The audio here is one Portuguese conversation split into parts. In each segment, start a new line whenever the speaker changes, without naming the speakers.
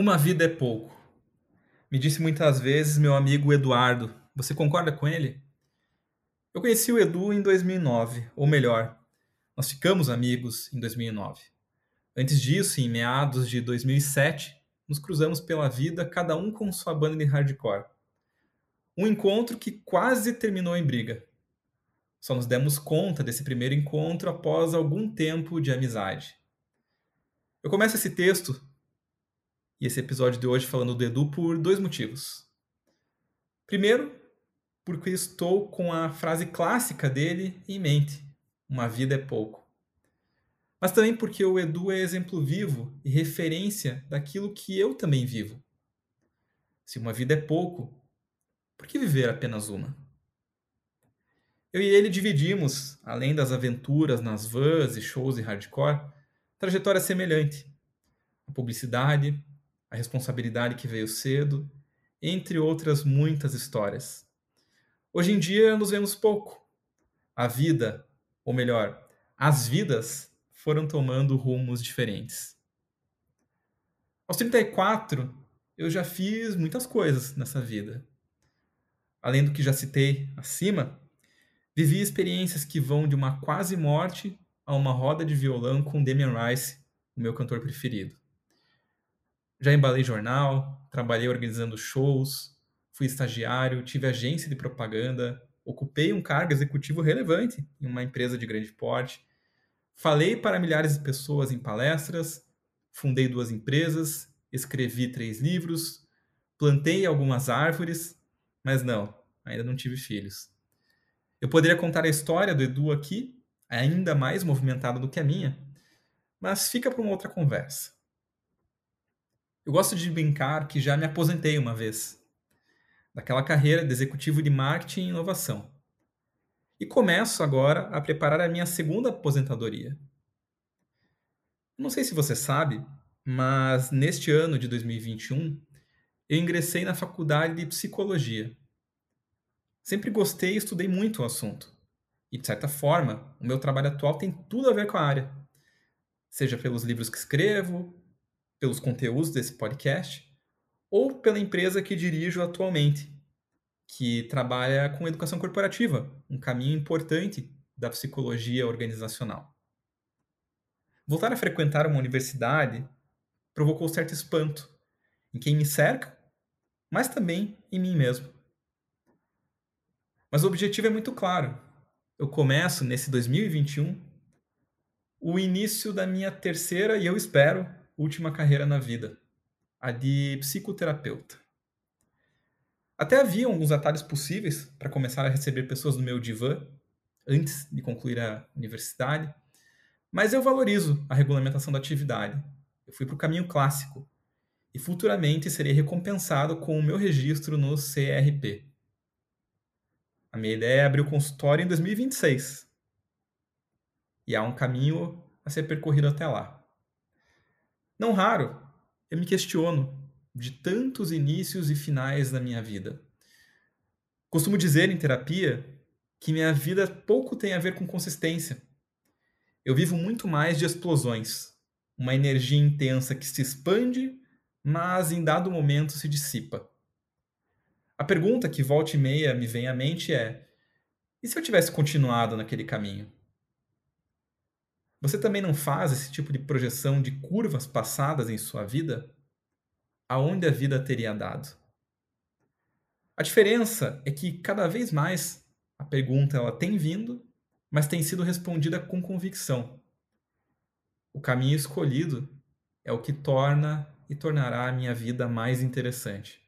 Uma vida é pouco. Me disse muitas vezes meu amigo Eduardo. Você concorda com ele? Eu conheci o Edu em 2009, ou melhor, nós ficamos amigos em 2009. Antes disso, em meados de 2007, nos cruzamos pela vida, cada um com sua banda de hardcore. Um encontro que quase terminou em briga. Só nos demos conta desse primeiro encontro após algum tempo de amizade. Eu começo esse texto e esse episódio de hoje falando do Edu por dois motivos. Primeiro, porque estou com a frase clássica dele em mente: uma vida é pouco. Mas também porque o Edu é exemplo vivo e referência daquilo que eu também vivo. Se uma vida é pouco, por que viver apenas uma? Eu e ele dividimos, além das aventuras nas vans e shows e hardcore, trajetória semelhante. A publicidade, a responsabilidade que veio cedo, entre outras muitas histórias. Hoje em dia nos vemos pouco. A vida, ou melhor, as vidas foram tomando rumos diferentes. Aos 34, eu já fiz muitas coisas nessa vida. Além do que já citei acima, vivi experiências que vão de uma quase morte a uma roda de violão com Damien Rice, o meu cantor preferido. Já embalei jornal, trabalhei organizando shows, fui estagiário, tive agência de propaganda, ocupei um cargo executivo relevante em uma empresa de grande porte, falei para milhares de pessoas em palestras, fundei duas empresas, escrevi três livros, plantei algumas árvores, mas não, ainda não tive filhos. Eu poderia contar a história do Edu aqui, ainda mais movimentada do que a minha, mas fica para uma outra conversa. Eu gosto de brincar que já me aposentei uma vez daquela carreira de executivo de marketing e inovação. E começo agora a preparar a minha segunda aposentadoria. Não sei se você sabe, mas neste ano de 2021 eu ingressei na faculdade de psicologia. Sempre gostei e estudei muito o assunto. E de certa forma, o meu trabalho atual tem tudo a ver com a área. Seja pelos livros que escrevo, pelos conteúdos desse podcast ou pela empresa que dirijo atualmente, que trabalha com educação corporativa, um caminho importante da psicologia organizacional. Voltar a frequentar uma universidade provocou certo espanto em quem me cerca, mas também em mim mesmo. Mas o objetivo é muito claro. Eu começo nesse 2021 o início da minha terceira e eu espero última carreira na vida, a de psicoterapeuta. Até havia alguns atalhos possíveis para começar a receber pessoas no meu divã antes de concluir a universidade, mas eu valorizo a regulamentação da atividade. Eu fui para o caminho clássico e futuramente serei recompensado com o meu registro no CRP. A minha ideia é abrir o consultório em 2026. E há um caminho a ser percorrido até lá. Não raro, eu me questiono de tantos inícios e finais da minha vida. Costumo dizer em terapia que minha vida pouco tem a ver com consistência. Eu vivo muito mais de explosões, uma energia intensa que se expande, mas em dado momento se dissipa. A pergunta que volta e meia me vem à mente é: e se eu tivesse continuado naquele caminho? Você também não faz esse tipo de projeção de curvas passadas em sua vida? Aonde a vida teria dado? A diferença é que cada vez mais a pergunta ela tem vindo, mas tem sido respondida com convicção. O caminho escolhido é o que torna e tornará a minha vida mais interessante.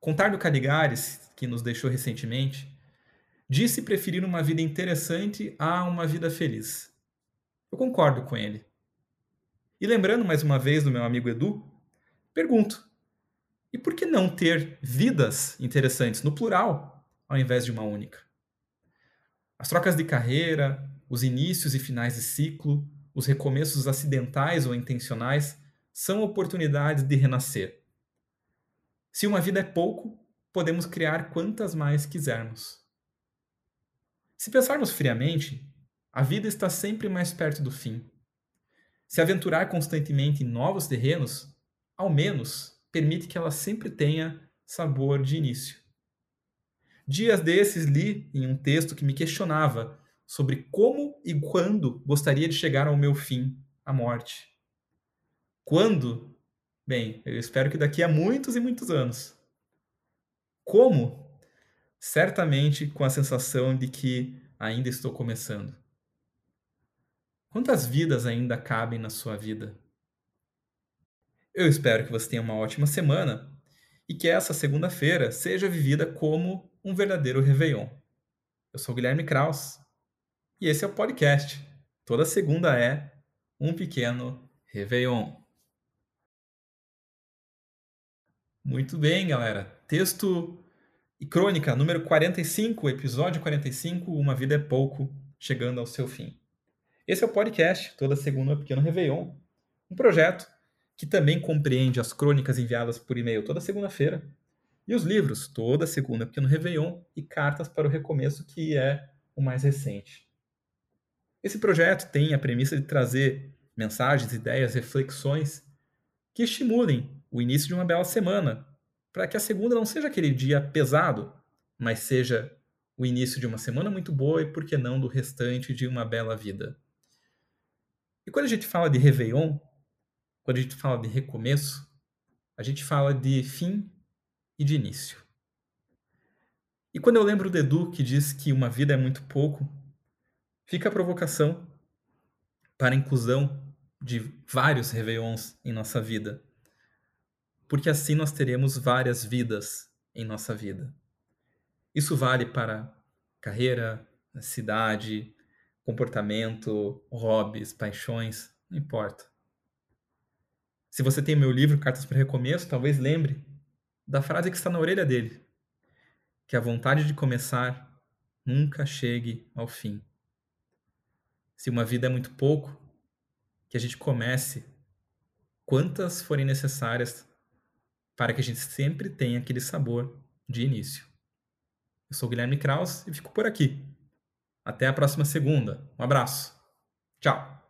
Contar do Caligares, que nos deixou recentemente, Disse preferir uma vida interessante a uma vida feliz. Eu concordo com ele. E lembrando mais uma vez do meu amigo Edu, pergunto: e por que não ter vidas interessantes no plural ao invés de uma única? As trocas de carreira, os inícios e finais de ciclo, os recomeços acidentais ou intencionais são oportunidades de renascer. Se uma vida é pouco, podemos criar quantas mais quisermos. Se pensarmos friamente, a vida está sempre mais perto do fim. Se aventurar constantemente em novos terrenos, ao menos permite que ela sempre tenha sabor de início. Dias desses li em um texto que me questionava sobre como e quando gostaria de chegar ao meu fim, a morte. Quando? Bem, eu espero que daqui a muitos e muitos anos. Como? Certamente com a sensação de que ainda estou começando. Quantas vidas ainda cabem na sua vida? Eu espero que você tenha uma ótima semana e que essa segunda-feira seja vivida como um verdadeiro Réveillon. Eu sou Guilherme Kraus e esse é o podcast. Toda segunda é um pequeno Réveillon. Muito bem, galera. Texto e crônica número 45, episódio 45, Uma Vida é Pouco, chegando ao seu fim. Esse é o podcast, toda segunda pequeno Réveillon, um projeto que também compreende as crônicas enviadas por e-mail toda segunda-feira e os livros, toda segunda pequeno Réveillon e cartas para o recomeço, que é o mais recente. Esse projeto tem a premissa de trazer mensagens, ideias, reflexões que estimulem o início de uma bela semana, para que a segunda não seja aquele dia pesado, mas seja o início de uma semana muito boa e, por que não, do restante de uma bela vida. E quando a gente fala de Réveillon, quando a gente fala de recomeço, a gente fala de fim e de início. E quando eu lembro do Edu que diz que uma vida é muito pouco, Fica a provocação para a inclusão de vários Réveillons em nossa vida. Porque assim nós teremos várias vidas em nossa vida. Isso vale para carreira, cidade, comportamento, hobbies, paixões, não importa. Se você tem meu livro Cartas para Recomeço, talvez lembre da frase que está na orelha dele: que a vontade de começar nunca chegue ao fim se uma vida é muito pouco, que a gente comece quantas forem necessárias para que a gente sempre tenha aquele sabor de início. Eu sou Guilherme Kraus e fico por aqui. Até a próxima segunda. Um abraço. Tchau.